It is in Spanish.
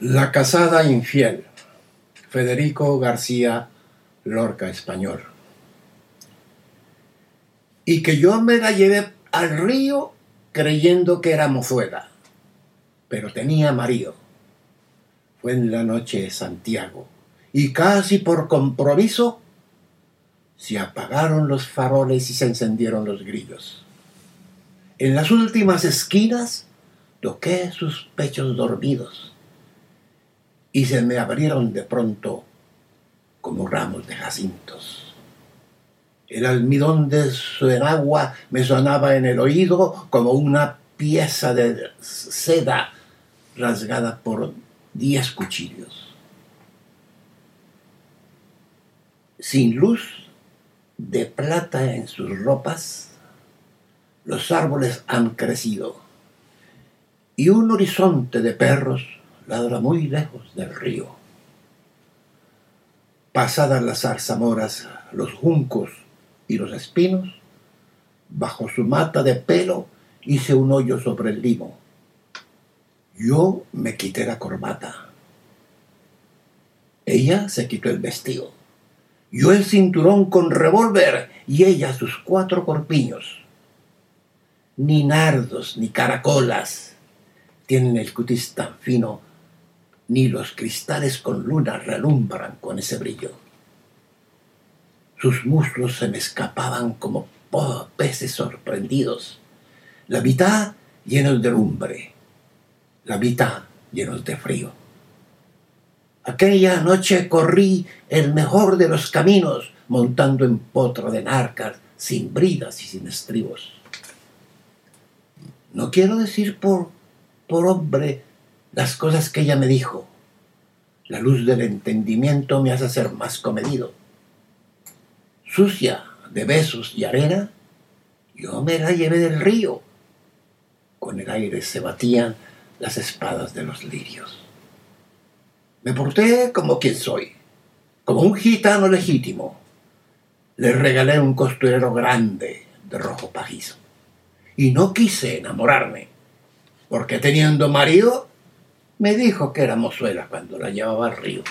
La casada infiel. Federico García Lorca Español. Y que yo me la llevé al río creyendo que era mozuela, pero tenía marido. Fue en la noche de Santiago y casi por compromiso se apagaron los faroles y se encendieron los grillos. En las últimas esquinas toqué sus pechos dormidos y se me abrieron de pronto como ramos de jacintos. El almidón de su enagua me sonaba en el oído como una pieza de seda rasgada por diez cuchillos. Sin luz de plata en sus ropas, los árboles han crecido y un horizonte de perros muy lejos del río. Pasadas las zarzamoras, los juncos y los espinos, bajo su mata de pelo hice un hoyo sobre el limo. Yo me quité la corbata. Ella se quitó el vestido. Yo el cinturón con revólver y ella sus cuatro corpiños. Ni nardos ni caracolas tienen el cutis tan fino ni los cristales con luna relumbran con ese brillo. Sus muslos se me escapaban como peces sorprendidos, la mitad llenos de lumbre, la mitad llenos de frío. Aquella noche corrí el mejor de los caminos montando en potro de narcas, sin bridas y sin estribos. No quiero decir por, por hombre las cosas que ella me dijo. La luz del entendimiento me hace ser más comedido. Sucia de besos y arena, yo me la llevé del río. Con el aire se batían las espadas de los lirios. Me porté como quien soy, como un gitano legítimo. Le regalé un costurero grande de rojo pajizo. Y no quise enamorarme, porque teniendo marido me dijo que era mozuela cuando la llevaba al río.